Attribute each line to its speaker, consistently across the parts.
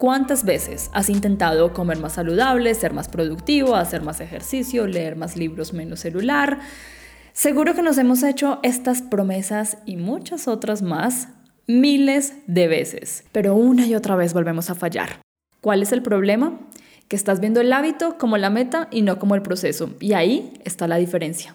Speaker 1: ¿Cuántas veces has intentado comer más saludable, ser más productivo, hacer más ejercicio, leer más libros, menos celular? Seguro que nos hemos hecho estas promesas y muchas otras más miles de veces, pero una y otra vez volvemos a fallar. ¿Cuál es el problema? Que estás viendo el hábito como la meta y no como el proceso, y ahí está la diferencia.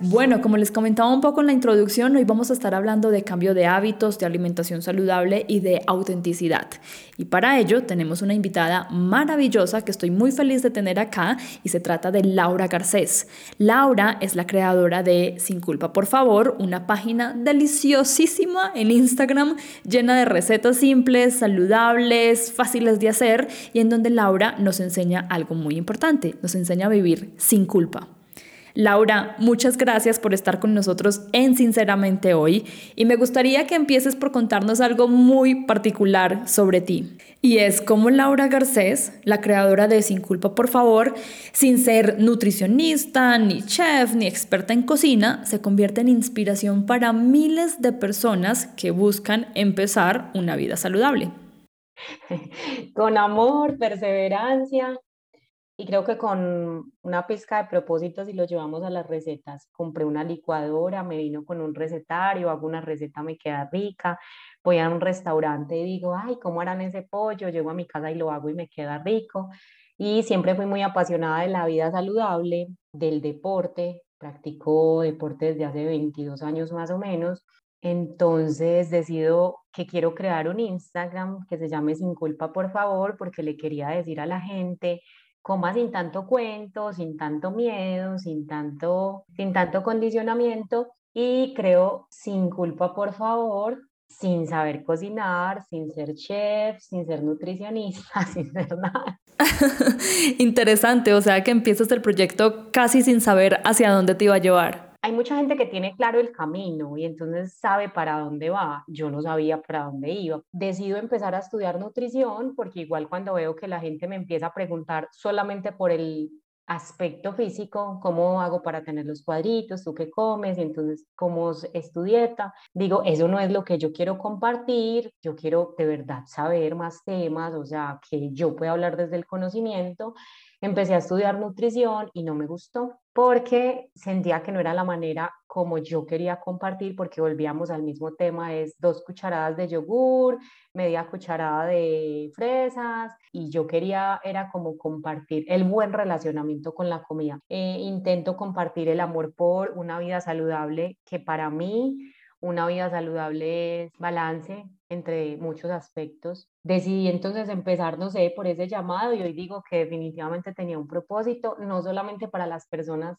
Speaker 1: Bueno, como les comentaba un poco en la introducción, hoy vamos a estar hablando de cambio de hábitos, de alimentación saludable y de autenticidad. Y para ello tenemos una invitada maravillosa que estoy muy feliz de tener acá y se trata de Laura Garcés. Laura es la creadora de Sin culpa, por favor, una página deliciosísima en Instagram llena de recetas simples, saludables, fáciles de hacer y en donde Laura nos enseña algo muy importante, nos enseña a vivir sin culpa. Laura, muchas gracias por estar con nosotros en Sinceramente hoy y me gustaría que empieces por contarnos algo muy particular sobre ti. Y es cómo Laura Garcés, la creadora de Sin Culpa por favor, sin ser nutricionista, ni chef, ni experta en cocina, se convierte en inspiración para miles de personas que buscan empezar una vida saludable.
Speaker 2: Con amor, perseverancia y creo que con una pizca de propósitos y lo llevamos a las recetas. Compré una licuadora, me vino con un recetario, hago una receta, me queda rica. Voy a un restaurante y digo, ay, ¿cómo harán ese pollo? Llego a mi casa y lo hago y me queda rico. Y siempre fui muy apasionada de la vida saludable, del deporte. Practico deporte desde hace 22 años más o menos. Entonces decido que quiero crear un Instagram que se llame Sin Culpa, por favor, porque le quería decir a la gente coma sin tanto cuento, sin tanto miedo, sin tanto, sin tanto condicionamiento y creo sin culpa, por favor, sin saber cocinar, sin ser chef, sin ser nutricionista, sin ser nada.
Speaker 1: Interesante, o sea que empiezas el proyecto casi sin saber hacia dónde te iba a llevar
Speaker 2: hay mucha gente que tiene claro el camino y entonces sabe para dónde va. Yo no sabía para dónde iba. Decido empezar a estudiar nutrición porque igual cuando veo que la gente me empieza a preguntar solamente por el aspecto físico, cómo hago para tener los cuadritos, tú qué comes, y entonces cómo es tu dieta. Digo, eso no es lo que yo quiero compartir, yo quiero de verdad saber más temas, o sea, que yo pueda hablar desde el conocimiento empecé a estudiar nutrición y no me gustó porque sentía que no era la manera como yo quería compartir porque volvíamos al mismo tema, es dos cucharadas de yogur, media cucharada de fresas y yo quería era como compartir el buen relacionamiento con la comida. Eh, intento compartir el amor por una vida saludable que para mí una vida saludable es balance entre muchos aspectos. Decidí entonces empezar, no sé, por ese llamado y hoy digo que definitivamente tenía un propósito, no solamente para las personas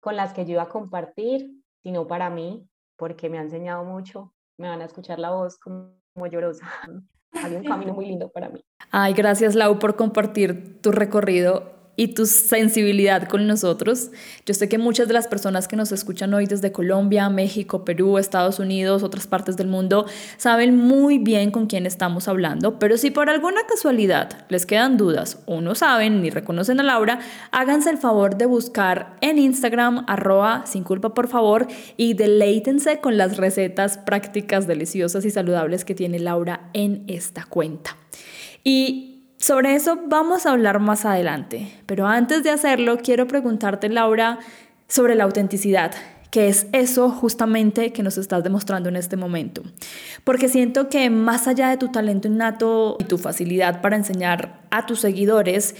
Speaker 2: con las que yo iba a compartir, sino para mí, porque me ha enseñado mucho, me van a escuchar la voz como, como llorosa. Hay un camino muy lindo para mí.
Speaker 1: Ay, gracias Lau por compartir tu recorrido y tu sensibilidad con nosotros. Yo sé que muchas de las personas que nos escuchan hoy desde Colombia, México, Perú, Estados Unidos, otras partes del mundo, saben muy bien con quién estamos hablando, pero si por alguna casualidad les quedan dudas o no saben ni reconocen a Laura, háganse el favor de buscar en Instagram arroba sin culpa por favor y deleítense con las recetas prácticas, deliciosas y saludables que tiene Laura en esta cuenta. Y sobre eso vamos a hablar más adelante, pero antes de hacerlo quiero preguntarte, Laura, sobre la autenticidad, que es eso justamente que nos estás demostrando en este momento. Porque siento que más allá de tu talento innato y tu facilidad para enseñar a tus seguidores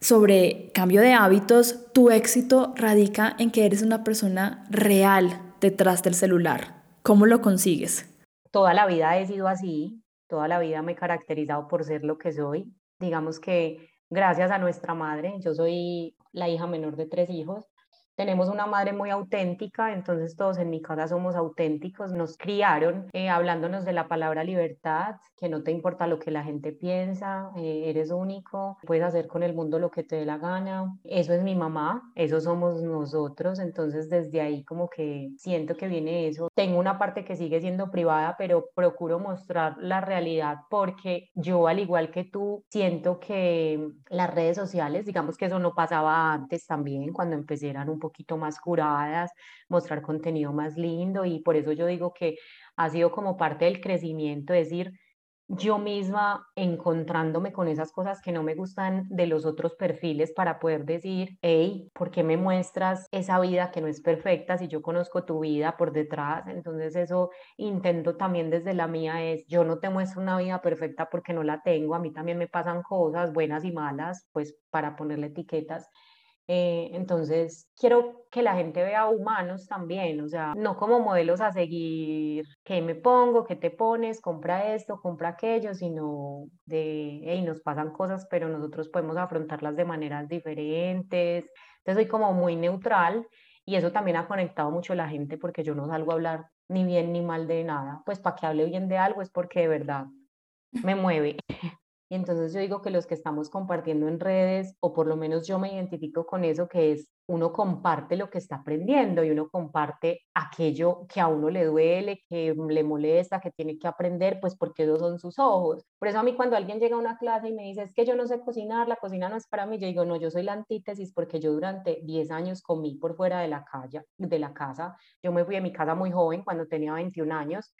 Speaker 1: sobre cambio de hábitos, tu éxito radica en que eres una persona real detrás del celular. ¿Cómo lo consigues?
Speaker 2: Toda la vida he sido así, toda la vida me he caracterizado por ser lo que soy, digamos que gracias a nuestra madre, yo soy la hija menor de tres hijos, tenemos una madre muy auténtica, entonces todos en mi casa somos auténticos, nos criaron eh, hablándonos de la palabra libertad, que no te importa lo que la gente piensa, eh, eres único, puedes hacer con el mundo lo que te dé la gana. Eso es mi mamá, eso somos nosotros, entonces desde ahí como que siento que viene eso. Tengo una parte que sigue siendo privada, pero procuro mostrar la realidad porque yo, al igual que tú, siento que las redes sociales, digamos que eso no pasaba antes también, cuando empecé eran un poquito más curadas, mostrar contenido más lindo y por eso yo digo que ha sido como parte del crecimiento, es decir, yo misma encontrándome con esas cosas que no me gustan de los otros perfiles para poder decir, hey, ¿por qué me muestras esa vida que no es perfecta si yo conozco tu vida por detrás? Entonces eso intento también desde la mía es, yo no te muestro una vida perfecta porque no la tengo, a mí también me pasan cosas buenas y malas, pues para ponerle etiquetas eh, entonces, quiero que la gente vea humanos también, o sea, no como modelos a seguir, ¿qué me pongo? ¿Qué te pones? Compra esto, compra aquello, sino de, hey, nos pasan cosas, pero nosotros podemos afrontarlas de maneras diferentes. Entonces, soy como muy neutral y eso también ha conectado mucho a la gente porque yo no salgo a hablar ni bien ni mal de nada. Pues para que hable bien de algo es porque de verdad me mueve. Y entonces yo digo que los que estamos compartiendo en redes, o por lo menos yo me identifico con eso, que es uno comparte lo que está aprendiendo y uno comparte aquello que a uno le duele, que le molesta, que tiene que aprender, pues porque esos son sus ojos. Por eso a mí cuando alguien llega a una clase y me dice, es que yo no sé cocinar, la cocina no es para mí, yo digo, no, yo soy la antítesis porque yo durante 10 años comí por fuera de la, calle, de la casa. Yo me fui de mi casa muy joven, cuando tenía 21 años,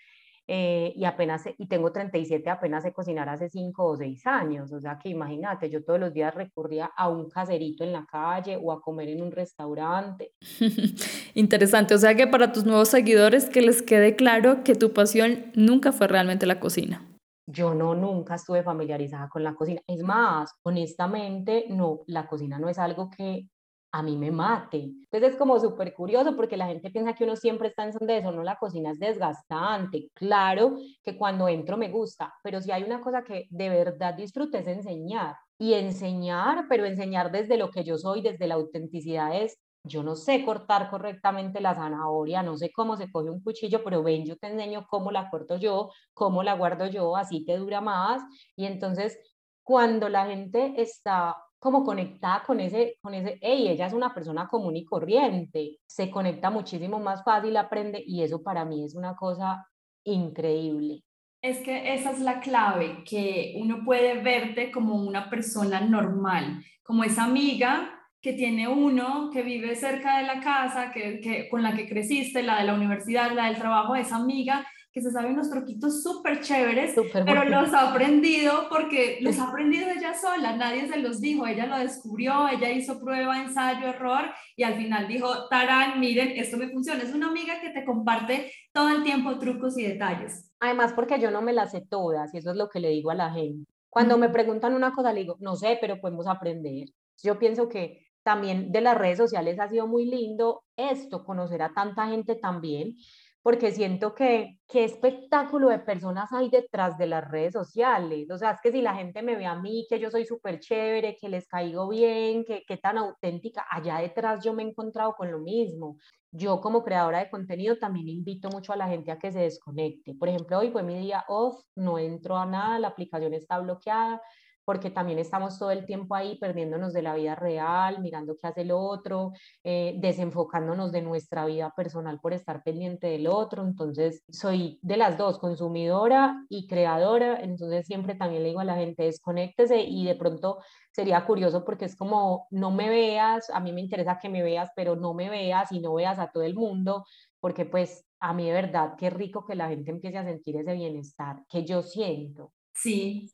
Speaker 2: eh, y apenas, y tengo 37, apenas sé cocinar hace 5 o 6 años, o sea que imagínate, yo todos los días recurría a un caserito en la calle o a comer en un restaurante.
Speaker 1: Interesante, o sea que para tus nuevos seguidores que les quede claro que tu pasión nunca fue realmente la cocina.
Speaker 2: Yo no, nunca estuve familiarizada con la cocina. Es más, honestamente, no, la cocina no es algo que a mí me mate. Entonces es como súper curioso porque la gente piensa que uno siempre está en son de eso, no, la cocina es desgastante. Claro que cuando entro me gusta, pero si hay una cosa que de verdad disfruto es enseñar. Y enseñar, pero enseñar desde lo que yo soy, desde la autenticidad es, yo no sé cortar correctamente la zanahoria, no sé cómo se coge un cuchillo, pero ven, yo te enseño cómo la corto yo, cómo la guardo yo, así te dura más. Y entonces, cuando la gente está como conectada con ese, con ese, hey, ella es una persona común y corriente, se conecta muchísimo más fácil, aprende y eso para mí es una cosa increíble.
Speaker 1: Es que esa es la clave, que uno puede verte como una persona normal, como esa amiga que tiene uno, que vive cerca de la casa, que, que, con la que creciste, la de la universidad, la del trabajo, esa amiga que se sabe unos truquitos súper chéveres, pero los ha aprendido porque los ha aprendido ella sola, nadie se los dijo, ella lo descubrió, ella hizo prueba, ensayo, error y al final dijo, tarán, miren, esto me funciona. Es una amiga que te comparte todo el tiempo trucos y detalles.
Speaker 2: Además, porque yo no me las sé todas y eso es lo que le digo a la gente. Cuando me preguntan una cosa, le digo, no sé, pero podemos aprender. Yo pienso que también de las redes sociales ha sido muy lindo esto, conocer a tanta gente también porque siento que qué espectáculo de personas hay detrás de las redes sociales. O sea, es que si la gente me ve a mí, que yo soy súper chévere, que les caigo bien, que, qué tan auténtica, allá detrás yo me he encontrado con lo mismo. Yo como creadora de contenido también invito mucho a la gente a que se desconecte. Por ejemplo, hoy fue mi día off, no entro a nada, la aplicación está bloqueada, porque también estamos todo el tiempo ahí perdiéndonos de la vida real, mirando qué hace el otro, eh, desenfocándonos de nuestra vida personal por estar pendiente del otro. Entonces, soy de las dos, consumidora y creadora, entonces siempre también le digo a la gente, desconéctese y de pronto sería curioso porque es como, no me veas, a mí me interesa que me veas, pero no me veas y no veas a todo el mundo, porque pues a mí de verdad, qué rico que la gente empiece a sentir ese bienestar que yo siento.
Speaker 1: Sí,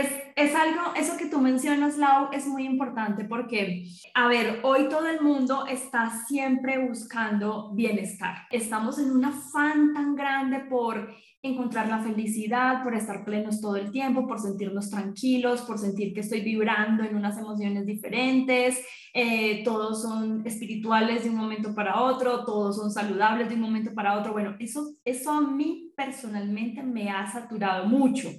Speaker 1: es, es, algo, eso que tú mencionas, Lau, es muy importante porque, a ver, hoy todo el mundo está siempre buscando bienestar. Estamos en un afán tan grande por encontrar la felicidad, por estar plenos todo el tiempo, por sentirnos tranquilos, por sentir que estoy vibrando en unas emociones diferentes, eh, todos son espirituales de un momento para otro, todos son saludables de un momento para otro. Bueno, eso, eso a mí personalmente me ha saturado mucho.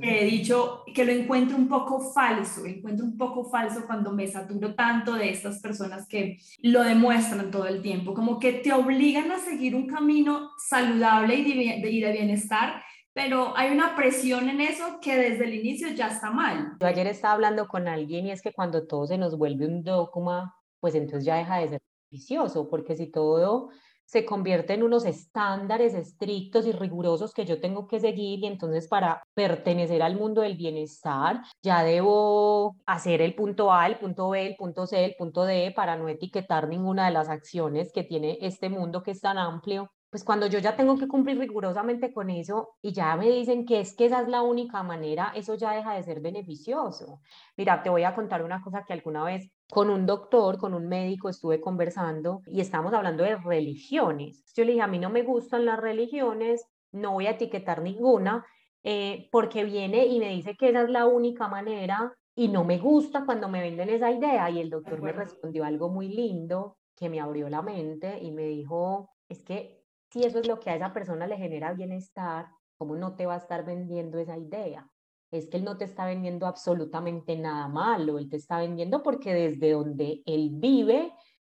Speaker 1: He dicho que lo encuentro un poco falso, encuentro un poco falso cuando me saturo tanto de estas personas que lo demuestran todo el tiempo, como que te obligan a seguir un camino saludable y de bienestar pero hay una presión en eso que desde el inicio ya está mal.
Speaker 2: Yo ayer estaba hablando con alguien y es que cuando todo se nos vuelve un dogma, pues entonces ya deja de ser vicioso, porque si todo se convierte en unos estándares estrictos y rigurosos que yo tengo que seguir y entonces para pertenecer al mundo del bienestar ya debo hacer el punto A, el punto B, el punto C, el punto D para no etiquetar ninguna de las acciones que tiene este mundo que es tan amplio pues cuando yo ya tengo que cumplir rigurosamente con eso y ya me dicen que es que esa es la única manera, eso ya deja de ser beneficioso. Mira, te voy a contar una cosa que alguna vez con un doctor, con un médico estuve conversando y estamos hablando de religiones. Yo le dije, a mí no me gustan las religiones, no voy a etiquetar ninguna, eh, porque viene y me dice que esa es la única manera y no me gusta cuando me venden esa idea. Y el doctor me respondió algo muy lindo que me abrió la mente y me dijo, es que si eso es lo que a esa persona le genera bienestar, ¿cómo no te va a estar vendiendo esa idea? Es que él no te está vendiendo absolutamente nada malo, él te está vendiendo porque desde donde él vive,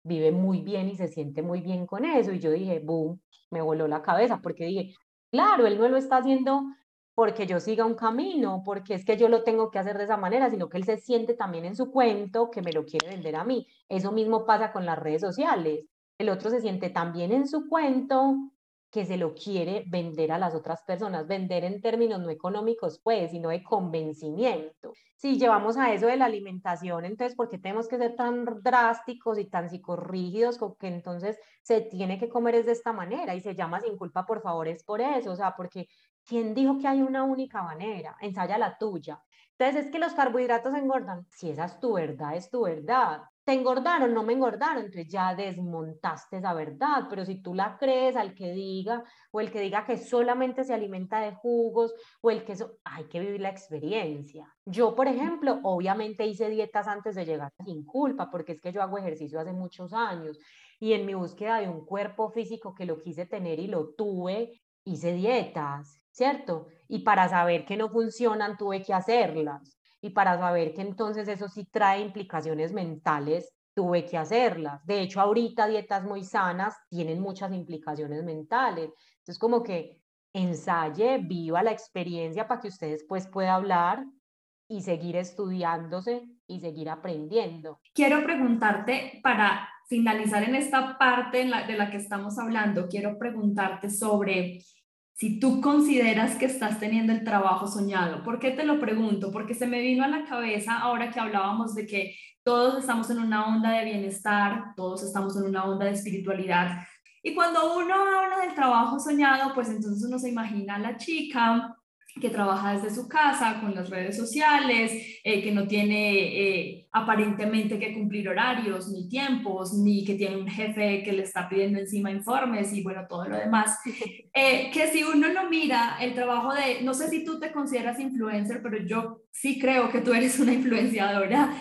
Speaker 2: vive muy bien y se siente muy bien con eso. Y yo dije, boom, me voló la cabeza porque dije, claro, él no lo está haciendo porque yo siga un camino, porque es que yo lo tengo que hacer de esa manera, sino que él se siente también en su cuento que me lo quiere vender a mí. Eso mismo pasa con las redes sociales el otro se siente también en su cuento que se lo quiere vender a las otras personas, vender en términos no económicos, pues, sino de convencimiento. Si llevamos a eso de la alimentación, entonces, ¿por qué tenemos que ser tan drásticos y tan psicorrígidos con que entonces se tiene que comer es de esta manera y se llama sin culpa, por favor, es por eso? O sea, porque ¿quién dijo que hay una única manera? Ensaya la tuya. Entonces, es que los carbohidratos engordan. Si esa es tu verdad, es tu verdad te engordaron, no me engordaron, entonces ya desmontaste esa verdad, pero si tú la crees al que diga, o el que diga que solamente se alimenta de jugos, o el que eso, hay que vivir la experiencia. Yo, por ejemplo, obviamente hice dietas antes de llegar sin culpa, porque es que yo hago ejercicio hace muchos años, y en mi búsqueda de un cuerpo físico que lo quise tener y lo tuve, hice dietas, ¿cierto? Y para saber que no funcionan, tuve que hacerlas y para saber que entonces eso sí trae implicaciones mentales, tuve que hacerlas. De hecho, ahorita dietas muy sanas tienen muchas implicaciones mentales. Entonces, como que ensaye, viva la experiencia para que ustedes pues puedan hablar y seguir estudiándose y seguir aprendiendo.
Speaker 1: Quiero preguntarte para finalizar en esta parte de la que estamos hablando, quiero preguntarte sobre si tú consideras que estás teniendo el trabajo soñado. ¿Por qué te lo pregunto? Porque se me vino a la cabeza ahora que hablábamos de que todos estamos en una onda de bienestar, todos estamos en una onda de espiritualidad. Y cuando uno habla del trabajo soñado, pues entonces uno se imagina a la chica que trabaja desde su casa con las redes sociales, eh, que no tiene eh, aparentemente que cumplir horarios ni tiempos, ni que tiene un jefe que le está pidiendo encima informes y bueno, todo lo demás. Eh, que si uno no mira el trabajo de, no sé si tú te consideras influencer, pero yo sí creo que tú eres una influenciadora.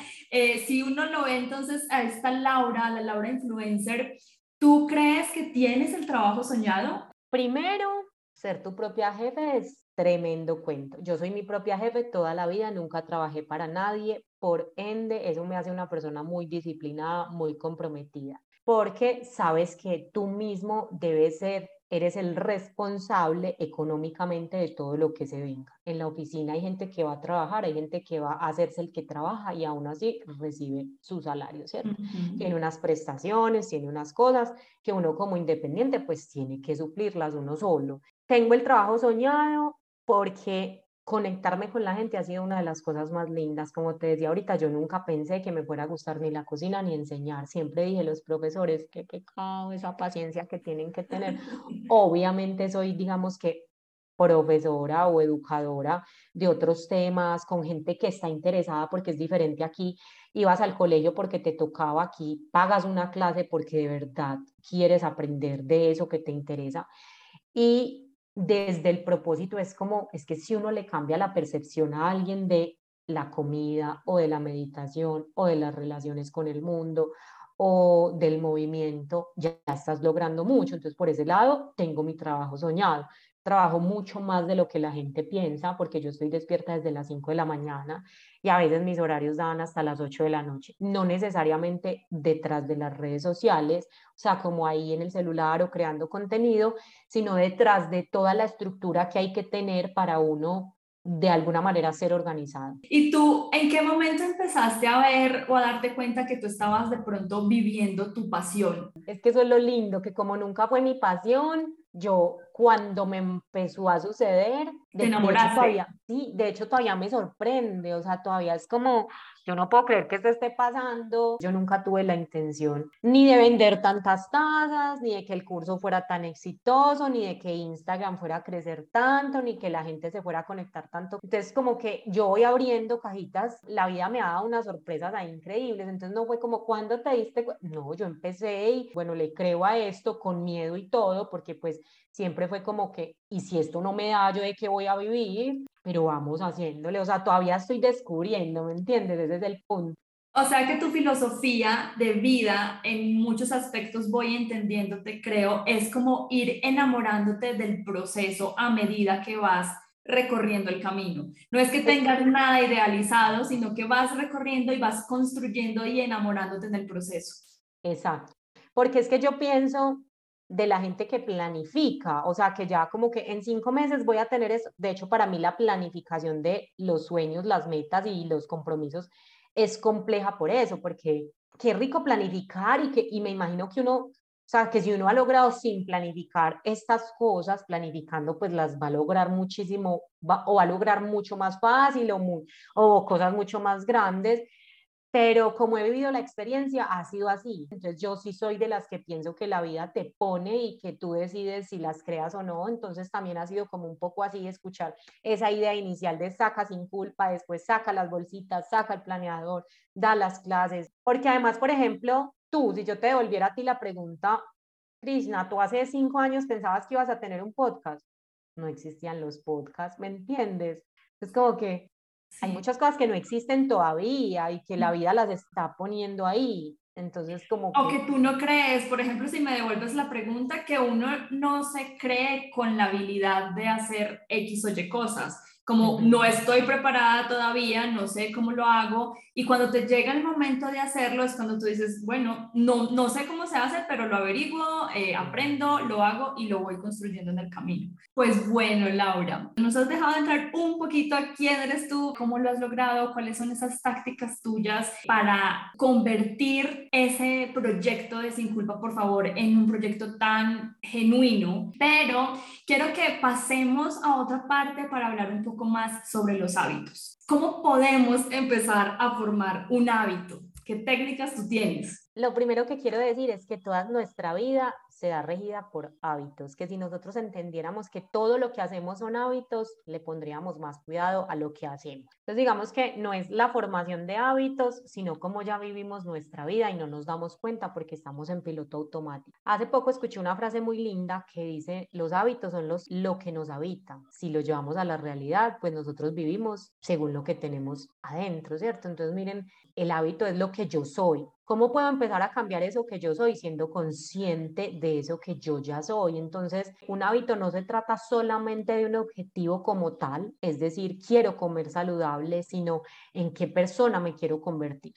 Speaker 1: si uno lo ve entonces a esta Laura, la Laura influencer, ¿tú crees que tienes el trabajo soñado?
Speaker 2: Primero, ser tu propia jefe es tremendo cuento. Yo soy mi propia jefe toda la vida, nunca trabajé para nadie, por ende, eso me hace una persona muy disciplinada, muy comprometida, porque sabes que tú mismo debes ser, eres el responsable económicamente de todo lo que se venga. En la oficina hay gente que va a trabajar, hay gente que va a hacerse el que trabaja y aún así recibe su salario, ¿cierto? Tiene unas prestaciones, tiene unas cosas que uno como independiente pues tiene que suplirlas uno solo. Tengo el trabajo soñado, porque conectarme con la gente ha sido una de las cosas más lindas. Como te decía ahorita, yo nunca pensé que me fuera a gustar ni la cocina ni enseñar. Siempre dije los profesores, qué pecado esa paciencia que tienen que tener. Obviamente soy, digamos que, profesora o educadora de otros temas, con gente que está interesada porque es diferente aquí. Ibas al colegio porque te tocaba aquí, pagas una clase porque de verdad quieres aprender de eso que te interesa. Y desde el propósito es como, es que si uno le cambia la percepción a alguien de la comida o de la meditación o de las relaciones con el mundo o del movimiento, ya estás logrando mucho. Entonces, por ese lado, tengo mi trabajo soñado. Trabajo mucho más de lo que la gente piensa, porque yo estoy despierta desde las 5 de la mañana y a veces mis horarios dan hasta las 8 de la noche, no necesariamente detrás de las redes sociales, o sea, como ahí en el celular o creando contenido, sino detrás de toda la estructura que hay que tener para uno de alguna manera ser organizado.
Speaker 1: ¿Y tú en qué momento empezaste a ver o a darte cuenta que tú estabas de pronto viviendo tu pasión?
Speaker 2: Es que eso es lo lindo, que como nunca fue mi pasión, yo cuando me empezó a suceder,
Speaker 1: de, ¿Te enamoraste?
Speaker 2: todavía, sí, de hecho todavía me sorprende, o sea, todavía es como, yo no puedo creer que esto esté pasando, yo nunca tuve la intención ni de vender tantas tazas, ni de que el curso fuera tan exitoso, ni de que Instagram fuera a crecer tanto, ni que la gente se fuera a conectar tanto. Entonces, como que yo voy abriendo cajitas, la vida me ha dado unas sorpresas ahí increíbles, entonces no fue como, ¿cuándo te diste? No, yo empecé y bueno, le creo a esto con miedo y todo, porque pues siempre fue como que, ¿y si esto no me da, yo de qué voy a vivir? Pero vamos haciéndole, o sea, todavía estoy descubriendo, ¿me entiendes? Ese es el punto.
Speaker 1: O sea que tu filosofía de vida en muchos aspectos voy entendiéndote, creo, es como ir enamorándote del proceso a medida que vas recorriendo el camino. No es que tengas nada idealizado, sino que vas recorriendo y vas construyendo y enamorándote del proceso.
Speaker 2: Exacto. Porque es que yo pienso de la gente que planifica, o sea, que ya como que en cinco meses voy a tener eso. De hecho, para mí la planificación de los sueños, las metas y los compromisos es compleja por eso, porque qué rico planificar y, que, y me imagino que uno, o sea, que si uno ha logrado sin planificar estas cosas, planificando, pues las va a lograr muchísimo o va a lograr mucho más fácil o, muy, o cosas mucho más grandes pero como he vivido la experiencia, ha sido así. Entonces yo sí soy de las que pienso que la vida te pone y que tú decides si las creas o no. Entonces también ha sido como un poco así escuchar esa idea inicial de saca sin culpa, después saca las bolsitas, saca el planeador, da las clases. Porque además, por ejemplo, tú, si yo te devolviera a ti la pregunta, Krishna, tú hace cinco años pensabas que ibas a tener un podcast. No existían los podcasts, ¿me entiendes? Es como que hay muchas cosas que no existen todavía y que la vida las está poniendo ahí. Entonces, como...
Speaker 1: O que tú no crees, por ejemplo, si me devuelves la pregunta, que uno no se cree con la habilidad de hacer X o Y cosas como no estoy preparada todavía, no sé cómo lo hago, y cuando te llega el momento de hacerlo es cuando tú dices, bueno, no, no sé cómo se hace, pero lo averiguo, eh, aprendo, lo hago y lo voy construyendo en el camino. Pues bueno, Laura, nos has dejado entrar un poquito a quién eres tú, cómo lo has logrado, cuáles son esas tácticas tuyas para convertir ese proyecto de Sin Culpa, por favor, en un proyecto tan genuino, pero quiero que pasemos a otra parte para hablar un poco más sobre los hábitos. ¿Cómo podemos empezar a formar un hábito? ¿Qué técnicas tú tienes?
Speaker 2: Lo primero que quiero decir es que toda nuestra vida se da regida por hábitos, que si nosotros entendiéramos que todo lo que hacemos son hábitos, le pondríamos más cuidado a lo que hacemos. Entonces digamos que no es la formación de hábitos, sino cómo ya vivimos nuestra vida y no nos damos cuenta porque estamos en piloto automático. Hace poco escuché una frase muy linda que dice, los hábitos son los, lo que nos habita. Si lo llevamos a la realidad, pues nosotros vivimos según lo que tenemos adentro, ¿cierto? Entonces miren, el hábito es lo que yo soy. ¿Cómo puedo empezar a cambiar eso que yo soy siendo consciente de eso que yo ya soy? Entonces, un hábito no se trata solamente de un objetivo como tal, es decir, quiero comer saludable, sino en qué persona me quiero convertir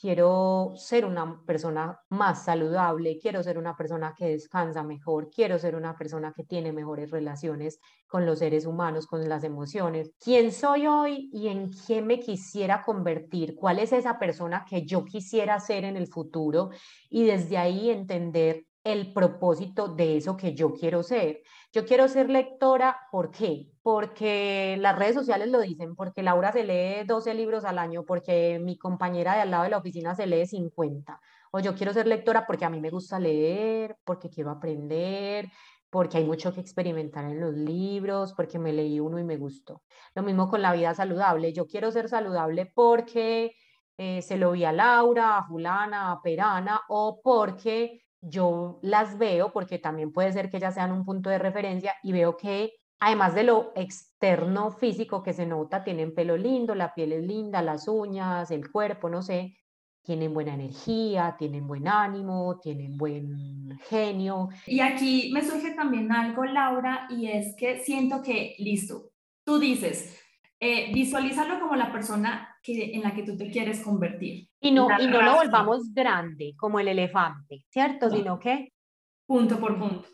Speaker 2: quiero ser una persona más saludable, quiero ser una persona que descansa mejor, quiero ser una persona que tiene mejores relaciones con los seres humanos, con las emociones. ¿Quién soy hoy y en qué me quisiera convertir? ¿Cuál es esa persona que yo quisiera ser en el futuro? Y desde ahí entender el propósito de eso que yo quiero ser. Yo quiero ser lectora, ¿por qué? Porque las redes sociales lo dicen, porque Laura se lee 12 libros al año, porque mi compañera de al lado de la oficina se lee 50. O yo quiero ser lectora porque a mí me gusta leer, porque quiero aprender, porque hay mucho que experimentar en los libros, porque me leí uno y me gustó. Lo mismo con la vida saludable. Yo quiero ser saludable porque eh, se lo vi a Laura, a Fulana, a Perana, o porque yo las veo porque también puede ser que ellas sean un punto de referencia y veo que además de lo externo físico que se nota, tienen pelo lindo, la piel es linda, las uñas, el cuerpo, no sé, tienen buena energía, tienen buen ánimo, tienen buen genio.
Speaker 1: Y aquí me surge también algo, Laura, y es que siento que, listo, tú dices, eh, visualízalo como la persona que, en la que tú te quieres convertir.
Speaker 2: Y no, y no lo volvamos grande, como el elefante, ¿cierto? Sino que...
Speaker 1: Punto por punto.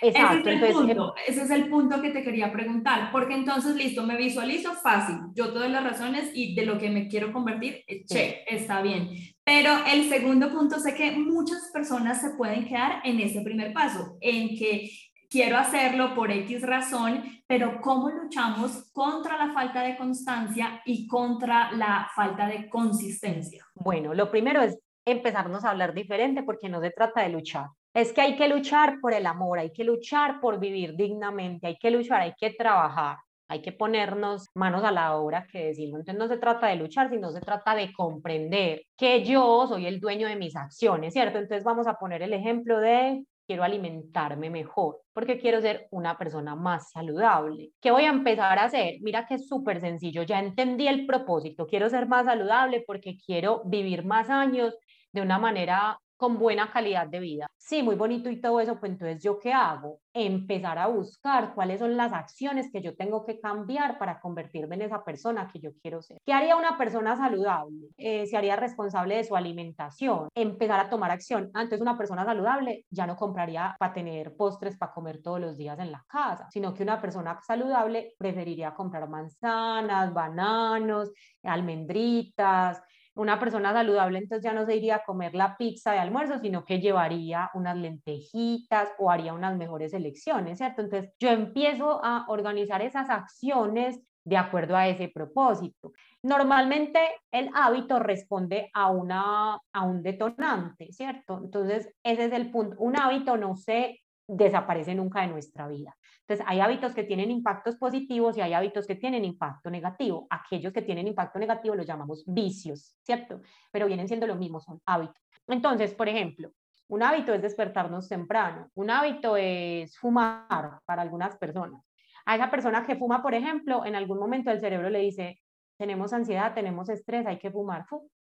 Speaker 1: Exacto. Ese es, el punto, ese es el punto que te quería preguntar, porque entonces, listo, me visualizo fácil, yo todas las razones y de lo que me quiero convertir, eh, che, está bien. Pero el segundo punto, sé que muchas personas se pueden quedar en ese primer paso, en que quiero hacerlo por X razón, pero ¿cómo luchamos contra la falta de constancia y contra la falta de consistencia?
Speaker 2: Bueno, lo primero es empezarnos a hablar diferente porque no se trata de luchar, es que hay que luchar por el amor, hay que luchar por vivir dignamente, hay que luchar, hay que trabajar, hay que ponernos manos a la obra que decimos. Entonces no se trata de luchar, sino se trata de comprender que yo soy el dueño de mis acciones, ¿cierto? Entonces vamos a poner el ejemplo de quiero alimentarme mejor, porque quiero ser una persona más saludable. ¿Qué voy a empezar a hacer? Mira que es súper sencillo, ya entendí el propósito, quiero ser más saludable porque quiero vivir más años de una manera con buena calidad de vida. Sí, muy bonito y todo eso, pues entonces yo qué hago? Empezar a buscar cuáles son las acciones que yo tengo que cambiar para convertirme en esa persona que yo quiero ser. ¿Qué haría una persona saludable? Eh, se haría responsable de su alimentación, empezar a tomar acción. Antes una persona saludable ya no compraría para tener postres para comer todos los días en la casa, sino que una persona saludable preferiría comprar manzanas, bananos, almendritas, una persona saludable entonces ya no se iría a comer la pizza de almuerzo, sino que llevaría unas lentejitas o haría unas mejores elecciones, ¿cierto? Entonces yo empiezo a organizar esas acciones de acuerdo a ese propósito. Normalmente el hábito responde a, una, a un detonante, ¿cierto? Entonces ese es el punto. Un hábito no se desaparece nunca de nuestra vida. Entonces, hay hábitos que tienen impactos positivos y hay hábitos que tienen impacto negativo. Aquellos que tienen impacto negativo los llamamos vicios, ¿cierto? Pero vienen siendo lo mismo, son hábitos. Entonces, por ejemplo, un hábito es despertarnos temprano, un hábito es fumar para algunas personas. A esa persona que fuma, por ejemplo, en algún momento el cerebro le dice, tenemos ansiedad, tenemos estrés, hay que fumar.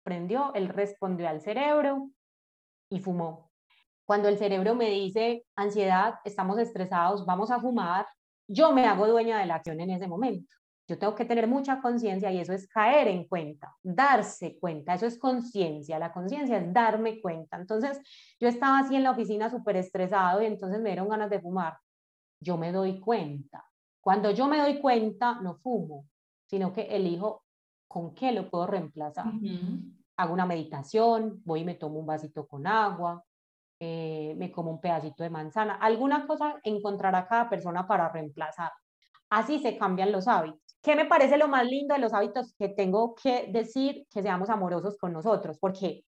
Speaker 2: prendió, él respondió al cerebro y fumó. Cuando el cerebro me dice ansiedad, estamos estresados, vamos a fumar, yo me hago dueña de la acción en ese momento. Yo tengo que tener mucha conciencia y eso es caer en cuenta, darse cuenta, eso es conciencia. La conciencia es darme cuenta. Entonces, yo estaba así en la oficina súper estresado y entonces me dieron ganas de fumar. Yo me doy cuenta. Cuando yo me doy cuenta, no fumo, sino que elijo con qué lo puedo reemplazar. Hago una meditación, voy y me tomo un vasito con agua, eh, me como un pedacito de manzana, alguna cosa encontrará cada persona para reemplazar. Así se cambian los hábitos. ¿Qué me parece lo más lindo de los hábitos que tengo que decir? Que seamos amorosos con nosotros, porque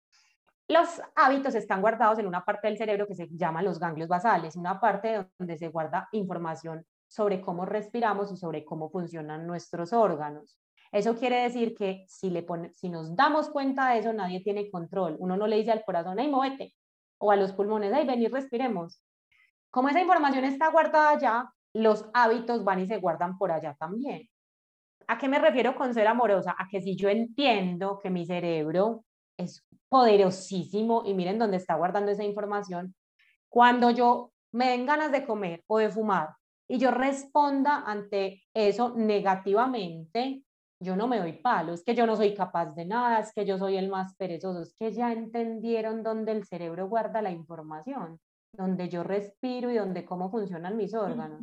Speaker 2: los hábitos están guardados en una parte del cerebro que se llama los ganglios basales, una parte donde se guarda información sobre cómo respiramos y sobre cómo funcionan nuestros órganos. Eso quiere decir que si, le si nos damos cuenta de eso, nadie tiene control. Uno no le dice al corazón, hey, muévete, o a los pulmones, ay, ven y respiremos. Como esa información está guardada allá, los hábitos van y se guardan por allá también. ¿A qué me refiero con ser amorosa? A que si yo entiendo que mi cerebro es poderosísimo y miren dónde está guardando esa información, cuando yo me den ganas de comer o de fumar y yo responda ante eso negativamente, yo no me doy palo, es que yo no soy capaz de nada, es que yo soy el más perezoso, es que ya entendieron dónde el cerebro guarda la información, donde yo respiro y donde cómo funcionan mis órganos.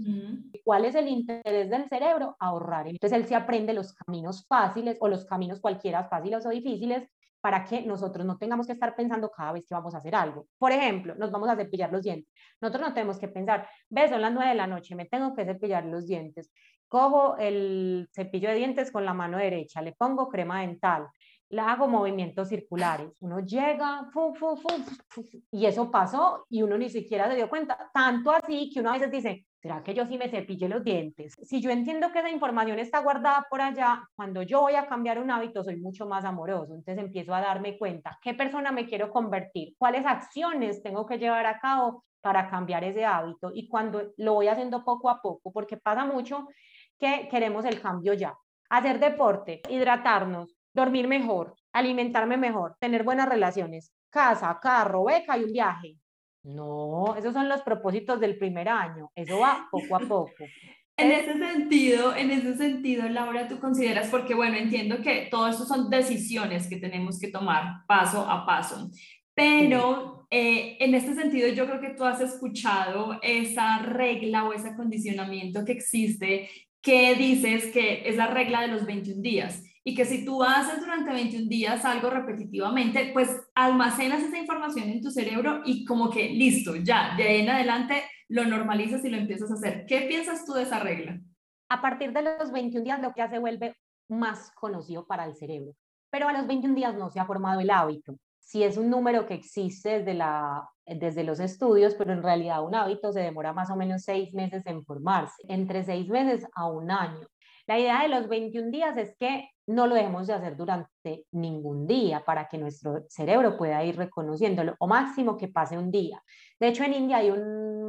Speaker 2: ¿Cuál es el interés del cerebro? Ahorrar. Entonces él se aprende los caminos fáciles o los caminos cualquiera fáciles o difíciles para que nosotros no tengamos que estar pensando cada vez que vamos a hacer algo. Por ejemplo, nos vamos a cepillar los dientes. Nosotros no tenemos que pensar, ves, son las nueve de la noche, me tengo que cepillar los dientes cojo el cepillo de dientes con la mano derecha, le pongo crema dental, le hago movimientos circulares. Uno llega, fu, fu, fu, y eso pasó y uno ni siquiera se dio cuenta. Tanto así que uno a veces dice, ¿será que yo sí me cepille los dientes? Si yo entiendo que esa información está guardada por allá, cuando yo voy a cambiar un hábito soy mucho más amoroso. Entonces empiezo a darme cuenta qué persona me quiero convertir, cuáles acciones tengo que llevar a cabo para cambiar ese hábito y cuando lo voy haciendo poco a poco, porque pasa mucho que queremos el cambio ya. Hacer deporte, hidratarnos, dormir mejor, alimentarme mejor, tener buenas relaciones, casa, carro, beca y un viaje. No, esos son los propósitos del primer año. Eso va poco a poco.
Speaker 1: En ese sentido, en ese sentido, Laura, tú consideras, porque bueno, entiendo que todo esto son decisiones que tenemos que tomar paso a paso, pero eh, en este sentido yo creo que tú has escuchado esa regla o ese acondicionamiento que existe que dices que es la regla de los 21 días y que si tú haces durante 21 días algo repetitivamente, pues almacenas esa información en tu cerebro y como que listo, ya, de ahí en adelante lo normalizas y lo empiezas a hacer. ¿Qué piensas tú de esa regla?
Speaker 2: A partir de los 21 días lo que hace vuelve más conocido para el cerebro, pero a los 21 días no se ha formado el hábito. Si es un número que existe desde, la, desde los estudios, pero en realidad un hábito se demora más o menos seis meses en formarse, entre seis meses a un año. La idea de los 21 días es que no lo dejemos de hacer durante ningún día para que nuestro cerebro pueda ir reconociéndolo o máximo que pase un día. De hecho, en India hay un,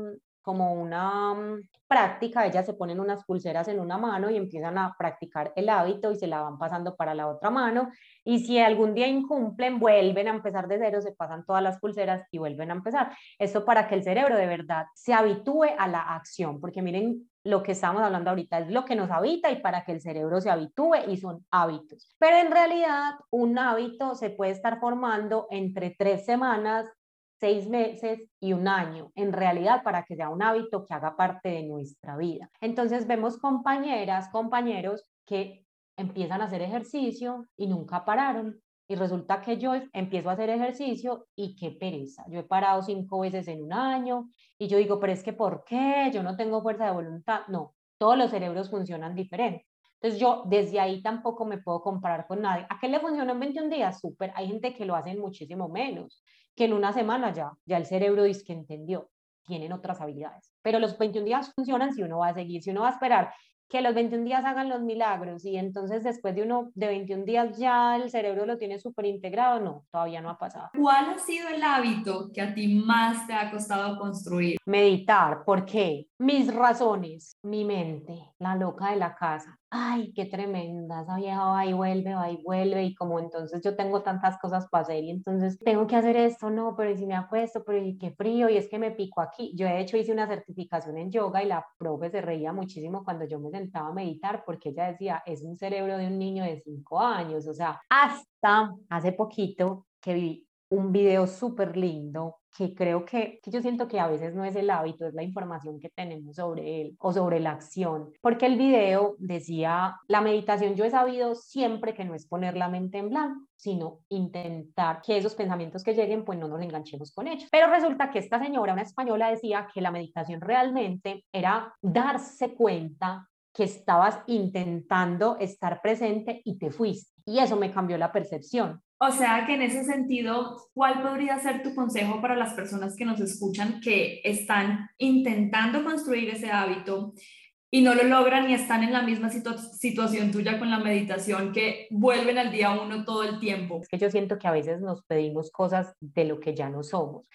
Speaker 2: como una mm, práctica, ellas se ponen unas pulseras en una mano y empiezan a practicar el hábito y se la van pasando para la otra mano y si algún día incumplen, vuelven a empezar de cero, se pasan todas las pulseras y vuelven a empezar. Esto para que el cerebro de verdad se habitúe a la acción, porque miren lo que estamos hablando ahorita es lo que nos habita y para que el cerebro se habitúe y son hábitos. Pero en realidad un hábito se puede estar formando entre tres semanas seis meses y un año, en realidad para que sea un hábito que haga parte de nuestra vida. Entonces vemos compañeras, compañeros que empiezan a hacer ejercicio y nunca pararon. Y resulta que yo empiezo a hacer ejercicio y qué pereza. Yo he parado cinco veces en un año y yo digo, pero es que ¿por qué? Yo no tengo fuerza de voluntad. No, todos los cerebros funcionan diferente. Entonces yo desde ahí tampoco me puedo comparar con nadie. ¿A qué le funciona en 21 días? Súper. Hay gente que lo hace muchísimo menos que en una semana ya, ya el cerebro dice que entendió, tienen otras habilidades. Pero los 21 días funcionan si uno va a seguir, si uno va a esperar que los 21 días hagan los milagros y entonces después de uno de 21 días ya el cerebro lo tiene súper integrado, no, todavía no ha pasado.
Speaker 1: ¿Cuál ha sido el hábito que a ti más te ha costado construir?
Speaker 2: Meditar, ¿por qué? Mis razones, mi mente, la loca de la casa. Ay, qué tremenda, esa vieja va y vuelve, va y vuelve, y como entonces yo tengo tantas cosas para hacer, y entonces tengo que hacer esto, no, pero si me acuesto, pero y qué frío, y es que me pico aquí. Yo de hecho hice una certificación en yoga y la profe se reía muchísimo cuando yo me sentaba a meditar, porque ella decía, es un cerebro de un niño de cinco años, o sea, hasta hace poquito que vi un video súper lindo que creo que, que, yo siento que a veces no es el hábito, es la información que tenemos sobre él o sobre la acción. Porque el video decía, la meditación yo he sabido siempre que no es poner la mente en blanco, sino intentar que esos pensamientos que lleguen, pues no nos enganchemos con ellos. Pero resulta que esta señora, una española, decía que la meditación realmente era darse cuenta que estabas intentando estar presente y te fuiste. Y eso me cambió la percepción.
Speaker 1: O sea que en ese sentido, ¿cuál podría ser tu consejo para las personas que nos escuchan que están intentando construir ese hábito y no lo logran y están en la misma situación tuya con la meditación, que vuelven al día uno todo el tiempo?
Speaker 2: Es que yo siento que a veces nos pedimos cosas de lo que ya no somos.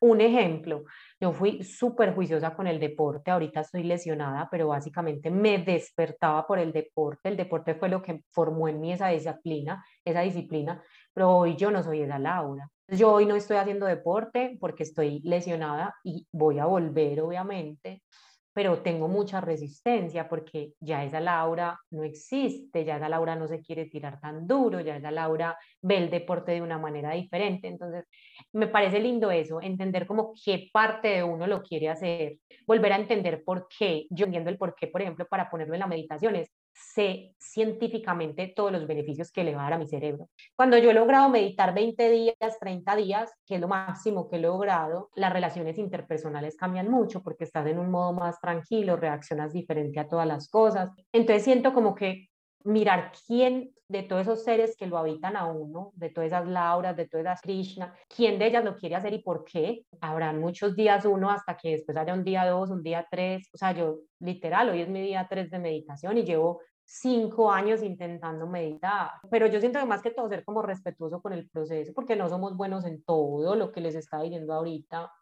Speaker 2: Un ejemplo, yo fui súper juiciosa con el deporte, ahorita estoy lesionada, pero básicamente me despertaba por el deporte. El deporte fue lo que formó en mí esa disciplina, esa disciplina, pero hoy yo no soy esa Laura. Yo hoy no estoy haciendo deporte porque estoy lesionada y voy a volver, obviamente, pero tengo mucha resistencia porque ya esa Laura no existe, ya esa Laura no se quiere tirar tan duro, ya esa Laura ve el deporte de una manera diferente. Entonces, me parece lindo eso, entender como qué parte de uno lo quiere hacer, volver a entender por qué. Yo entiendo el por qué, por ejemplo, para ponerlo en la meditación es sé científicamente todos los beneficios que le va a dar a mi cerebro. Cuando yo he logrado meditar 20 días, 30 días, que es lo máximo que he logrado, las relaciones interpersonales cambian mucho porque estás en un modo más tranquilo, reaccionas diferente a todas las cosas. Entonces siento como que mirar quién de todos esos seres que lo habitan a uno, de todas esas Lauras, de todas esas Krishna, quién de ellas lo quiere hacer y por qué. Habrán muchos días uno hasta que después haya un día dos, un día tres. O sea, yo literal, hoy es mi día tres de meditación y llevo cinco años intentando meditar, pero yo siento que más que todo ser como respetuoso con el proceso, porque no somos buenos en todo lo que les está diciendo ahorita.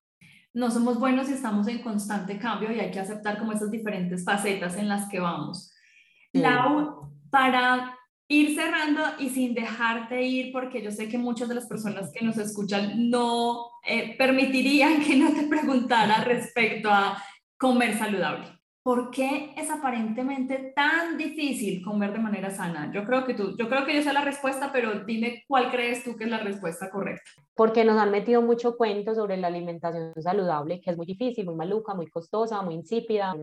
Speaker 1: No somos buenos y estamos en constante cambio y hay que aceptar como esas diferentes facetas en las que vamos. Lau, para ir cerrando y sin dejarte ir, porque yo sé que muchas de las personas que nos escuchan no eh, permitirían que no te preguntara respecto a comer saludable. ¿Por qué es aparentemente tan difícil comer de manera sana? Yo creo que tú, yo creo que yo sé la respuesta, pero dime cuál crees tú que es la respuesta correcta.
Speaker 2: Porque nos han metido mucho cuento sobre la alimentación saludable, que es muy difícil, muy maluca, muy costosa, muy insípida.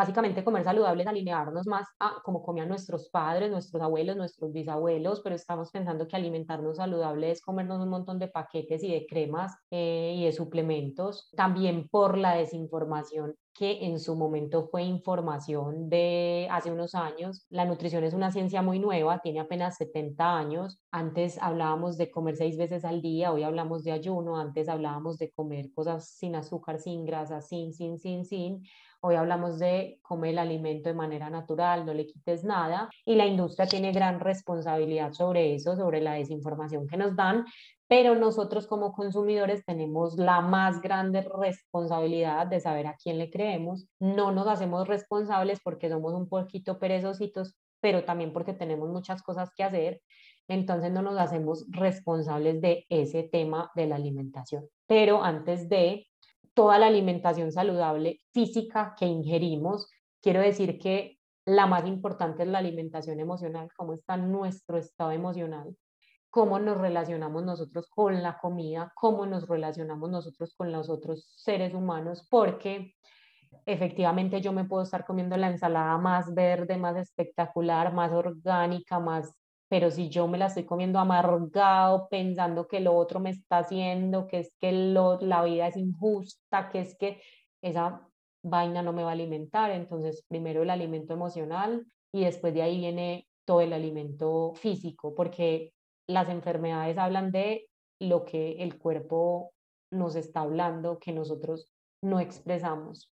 Speaker 2: Básicamente comer saludable es alinearnos más a como comían nuestros padres, nuestros abuelos, nuestros bisabuelos, pero estamos pensando que alimentarnos saludable es comernos un montón de paquetes y de cremas eh, y de suplementos. También por la desinformación que en su momento fue información de hace unos años. La nutrición es una ciencia muy nueva, tiene apenas 70 años. Antes hablábamos de comer seis veces al día, hoy hablamos de ayuno, antes hablábamos de comer cosas sin azúcar, sin grasa, sin, sin, sin, sin. Hoy hablamos de comer el alimento de manera natural, no le quites nada. Y la industria tiene gran responsabilidad sobre eso, sobre la desinformación que nos dan, pero nosotros como consumidores tenemos la más grande responsabilidad de saber a quién le creemos. No nos hacemos responsables porque somos un poquito perezositos, pero también porque tenemos muchas cosas que hacer. Entonces no nos hacemos responsables de ese tema de la alimentación. Pero antes de toda la alimentación saludable física que ingerimos, quiero decir que la más importante es la alimentación emocional, cómo está nuestro estado emocional cómo nos relacionamos nosotros con la comida, cómo nos relacionamos nosotros con los otros seres humanos, porque efectivamente yo me puedo estar comiendo la ensalada más verde, más espectacular, más orgánica, más, pero si yo me la estoy comiendo amargado, pensando que lo otro me está haciendo, que es que la vida es injusta, que es que esa vaina no me va a alimentar, entonces primero el alimento emocional y después de ahí viene todo el alimento físico, porque las enfermedades hablan de lo que el cuerpo nos está hablando, que nosotros no expresamos.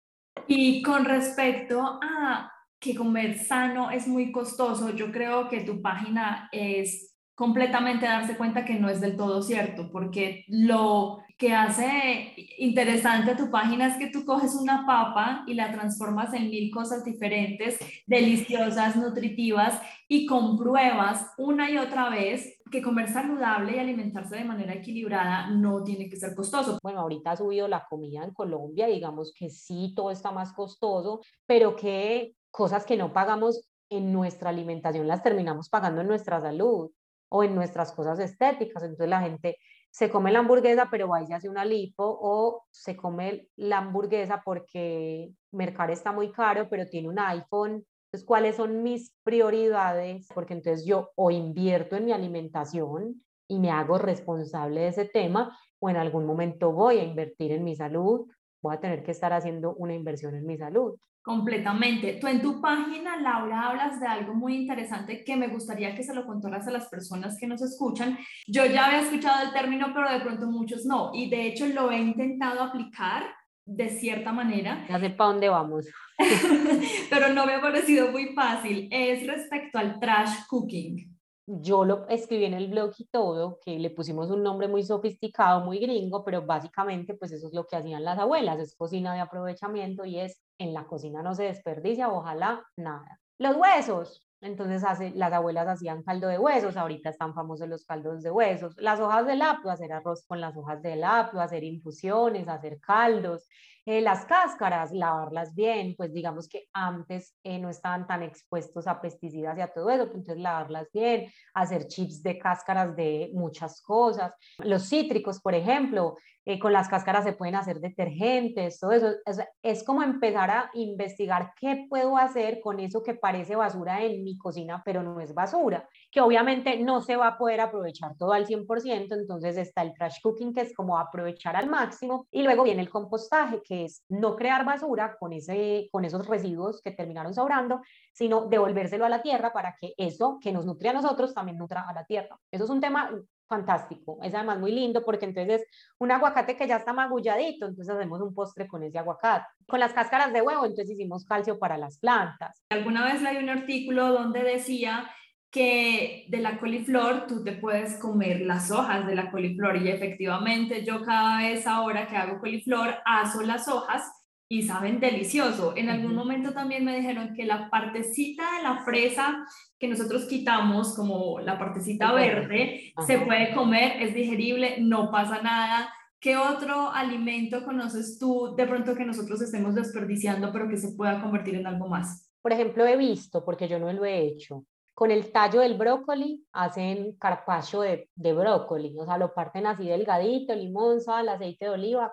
Speaker 1: Y con respecto a que comer sano es muy costoso, yo creo que tu página es completamente darse cuenta que no es del todo cierto, porque lo que hace interesante tu página es que tú coges una papa y la transformas en mil cosas diferentes, deliciosas, nutritivas, y compruebas una y otra vez que comer saludable y alimentarse de manera equilibrada no tiene que ser costoso.
Speaker 2: Bueno, ahorita ha subido la comida en Colombia, digamos que sí, todo está más costoso, pero que cosas que no pagamos en nuestra alimentación las terminamos pagando en nuestra salud o en nuestras cosas estéticas. Entonces la gente se come la hamburguesa, pero va y hace una lipo, o se come la hamburguesa porque Mercar está muy caro, pero tiene un iPhone. Entonces, ¿cuáles son mis prioridades? Porque entonces yo o invierto en mi alimentación y me hago responsable de ese tema, o en algún momento voy a invertir en mi salud, voy a tener que estar haciendo una inversión en mi salud.
Speaker 1: Completamente. Tú en tu página, Laura, hablas de algo muy interesante que me gustaría que se lo contaras a las personas que nos escuchan. Yo ya había escuchado el término, pero de pronto muchos no. Y de hecho lo he intentado aplicar de cierta manera.
Speaker 2: Ya sé para dónde vamos.
Speaker 1: pero no me ha parecido muy fácil. Es respecto al trash cooking
Speaker 2: yo lo escribí en el blog y todo, que le pusimos un nombre muy sofisticado, muy gringo, pero básicamente pues eso es lo que hacían las abuelas, es cocina de aprovechamiento y es en la cocina no se desperdicia, ojalá nada. Los huesos, entonces hace, las abuelas hacían caldo de huesos, ahorita están famosos los caldos de huesos. Las hojas del apio, hacer arroz con las hojas del apio, hacer infusiones, hacer caldos. Eh, las cáscaras, lavarlas bien, pues digamos que antes eh, no estaban tan expuestos a pesticidas y a todo eso, entonces lavarlas bien, hacer chips de cáscaras de muchas cosas. Los cítricos, por ejemplo, eh, con las cáscaras se pueden hacer detergentes, todo eso. Es, es, como empezar a investigar qué puedo hacer con eso que parece basura en mi cocina, pero no es basura, que obviamente no se va a poder aprovechar todo al 100%, entonces está el trash cooking, que es como aprovechar al máximo, y luego viene el compostaje, que es no crear basura con, ese, con esos residuos que terminaron sobrando, sino devolvérselo a la tierra para que eso que nos nutre a nosotros también nutra a la tierra. Eso es un tema fantástico, es además muy lindo porque entonces es un aguacate que ya está magulladito, entonces hacemos un postre con ese aguacate. Con las cáscaras de huevo, entonces hicimos calcio para las plantas.
Speaker 1: Alguna vez leí un artículo donde decía que de la coliflor tú te puedes comer las hojas de la coliflor y efectivamente yo cada vez ahora que hago coliflor aso las hojas y saben delicioso. En algún momento también me dijeron que la partecita de la fresa que nosotros quitamos, como la partecita verde, se puede comer, es digerible, no pasa nada. ¿Qué otro alimento conoces tú de pronto que nosotros estemos desperdiciando, pero que se pueda convertir en algo más?
Speaker 2: Por ejemplo, he visto, porque yo no lo he hecho, con el tallo del brócoli hacen carpaccio de, de, brócoli, o sea, lo parten así delgadito, limón, sal, aceite de oliva,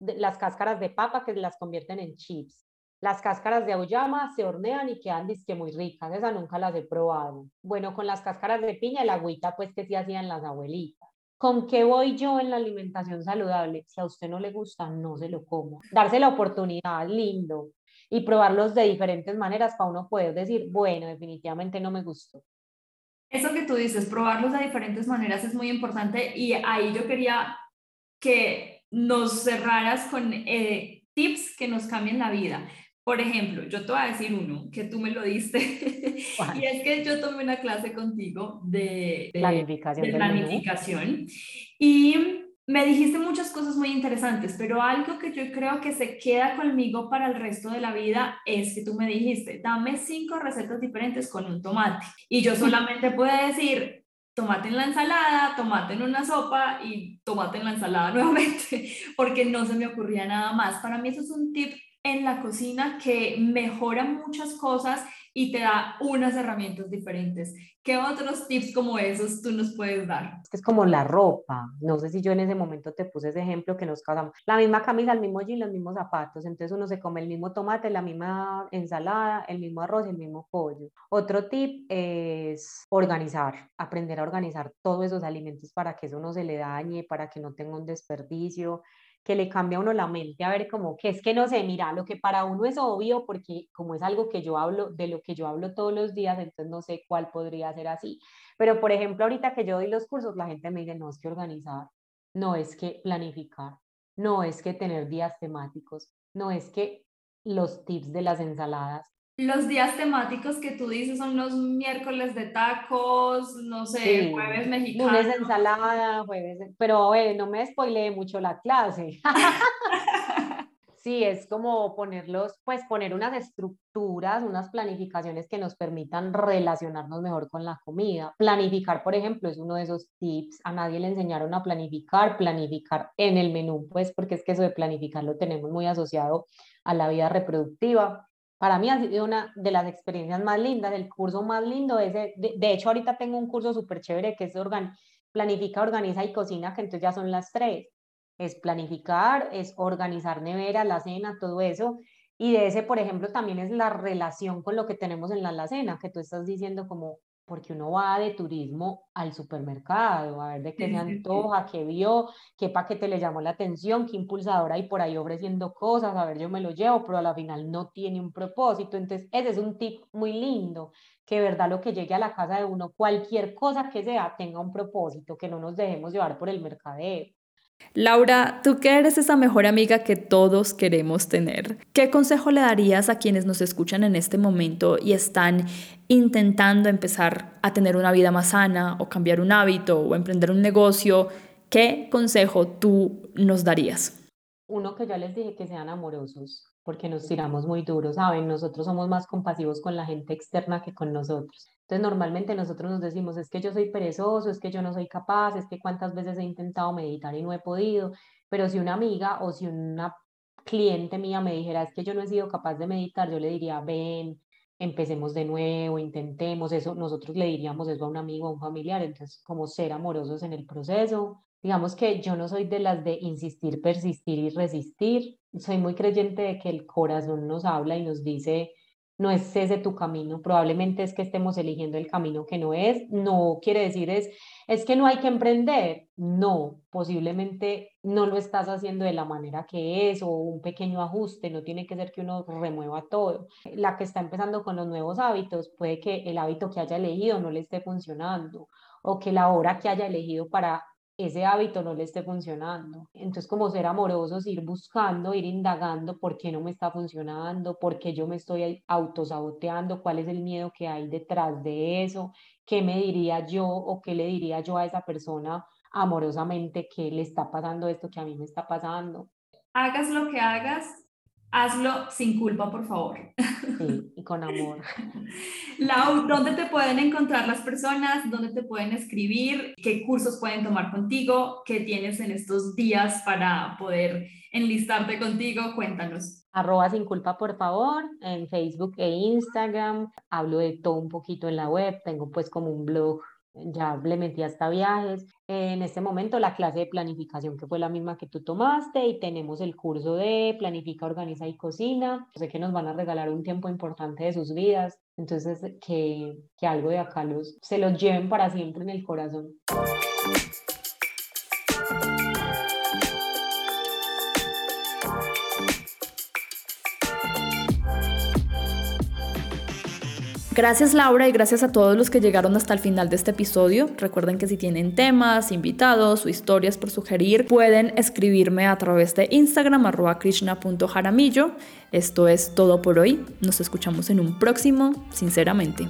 Speaker 2: las cáscaras de papa que las convierten en chips. Las cáscaras de auyama se hornean y quedan disque muy ricas, esa nunca las he probado. Bueno, con las cáscaras de piña, el agüita pues que sí hacían las abuelitas. ¿Con qué voy yo en la alimentación saludable? Si a usted no le gusta, no se lo como. Darse la oportunidad, lindo. Y probarlos de diferentes maneras para uno poder decir, bueno, definitivamente no me gustó.
Speaker 1: Eso que tú dices, probarlos de diferentes maneras es muy importante y ahí yo quería que nos cerraras con eh, tips que nos cambien la vida. Por ejemplo, yo te voy a decir uno que tú me lo diste, y es que yo tomé una clase contigo de,
Speaker 2: planificación,
Speaker 1: de planificación y me dijiste muchas cosas muy interesantes, pero algo que yo creo que se queda conmigo para el resto de la vida es que tú me dijiste, dame cinco recetas diferentes con un tomate. Y yo solamente puedo decir, tomate en la ensalada, tomate en una sopa y tomate en la ensalada nuevamente, porque no se me ocurría nada más. Para mí eso es un tip en la cocina que mejora muchas cosas y te da unas herramientas diferentes. ¿Qué otros tips como esos tú nos puedes dar?
Speaker 2: Es como la ropa. No sé si yo en ese momento te puse ese ejemplo que nos casamos. La misma camisa, el mismo jean, los mismos zapatos. Entonces uno se come el mismo tomate, la misma ensalada, el mismo arroz, el mismo pollo. Otro tip es organizar, aprender a organizar todos esos alimentos para que eso no se le dañe, para que no tenga un desperdicio que le cambia a uno la mente a ver como que es que no sé, mira, lo que para uno es obvio porque como es algo que yo hablo, de lo que yo hablo todos los días, entonces no sé cuál podría ser así. Pero por ejemplo, ahorita que yo doy los cursos, la gente me dice, no es que organizar, no es que planificar, no es que tener días temáticos, no es que los tips de las ensaladas,
Speaker 1: los días temáticos que tú dices son los miércoles de tacos, no sé, jueves mexicano.
Speaker 2: Lunes ensalada, jueves, pero no me spoileé mucho la clase. sí, es como ponerlos, pues poner unas estructuras, unas planificaciones que nos permitan relacionarnos mejor con la comida. Planificar, por ejemplo, es uno de esos tips. A nadie le enseñaron a planificar, planificar en el menú, pues porque es que eso de planificar lo tenemos muy asociado a la vida reproductiva para mí ha sido una de las experiencias más lindas, el curso más lindo. Ese, de, de hecho, ahorita tengo un curso súper chévere que es organ, planifica, organiza y cocina, que entonces ya son las tres. Es planificar, es organizar nevera, la cena, todo eso. Y de ese, por ejemplo, también es la relación con lo que tenemos en la alacena, que tú estás diciendo como, porque uno va de turismo al supermercado, a ver de qué se antoja, qué vio, qué paquete le llamó la atención, qué impulsador hay por ahí ofreciendo cosas, a ver, yo me lo llevo, pero a la final no tiene un propósito. Entonces, ese es un tip muy lindo, que verdad lo que llegue a la casa de uno, cualquier cosa que sea, tenga un propósito, que no nos dejemos llevar por el mercadeo.
Speaker 3: Laura, tú que eres esa mejor amiga que todos queremos tener, ¿qué consejo le darías a quienes nos escuchan en este momento y están intentando empezar a tener una vida más sana o cambiar un hábito o emprender un negocio? ¿Qué consejo tú nos darías?
Speaker 2: Uno que ya les dije que sean amorosos, porque nos tiramos muy duro, ¿saben? Nosotros somos más compasivos con la gente externa que con nosotros. Entonces, normalmente nosotros nos decimos, es que yo soy perezoso, es que yo no soy capaz, es que cuántas veces he intentado meditar y no he podido, pero si una amiga o si una cliente mía me dijera, es que yo no he sido capaz de meditar, yo le diría, ven, empecemos de nuevo, intentemos eso, nosotros le diríamos eso a un amigo, a un familiar, entonces como ser amorosos en el proceso. Digamos que yo no soy de las de insistir, persistir y resistir, soy muy creyente de que el corazón nos habla y nos dice, no es ese tu camino, probablemente es que estemos eligiendo el camino que no es, no quiere decir es, es que no hay que emprender, no, posiblemente no lo estás haciendo de la manera que es o un pequeño ajuste, no tiene que ser que uno remueva todo. La que está empezando con los nuevos hábitos, puede que el hábito que haya elegido no le esté funcionando o que la hora que haya elegido para ese hábito no le esté funcionando. Entonces, como ser amorosos, ir buscando, ir indagando por qué no me está funcionando, por qué yo me estoy autosaboteando, cuál es el miedo que hay detrás de eso, qué me diría yo o qué le diría yo a esa persona amorosamente que le está pasando esto que a mí me está pasando.
Speaker 1: Hagas lo que hagas, hazlo sin culpa, por favor.
Speaker 2: Sí, y con amor.
Speaker 1: Lau, ¿dónde te pueden encontrar las personas? ¿Dónde te pueden escribir? ¿Qué cursos pueden tomar contigo? ¿Qué tienes en estos días para poder enlistarte contigo? Cuéntanos.
Speaker 2: Arroba sin culpa, por favor, en Facebook e Instagram. Hablo de todo un poquito en la web. Tengo pues como un blog ya le metí hasta viajes. En este momento la clase de planificación que fue la misma que tú tomaste y tenemos el curso de planifica, organiza y cocina. Sé que nos van a regalar un tiempo importante de sus vidas, entonces que, que algo de acá los, se los lleven para siempre en el corazón.
Speaker 3: Gracias Laura y gracias a todos los que llegaron hasta el final de este episodio. Recuerden que si tienen temas, invitados o historias por sugerir, pueden escribirme a través de Instagram arroba krishna.jaramillo. Esto es todo por hoy. Nos escuchamos en un próximo, sinceramente.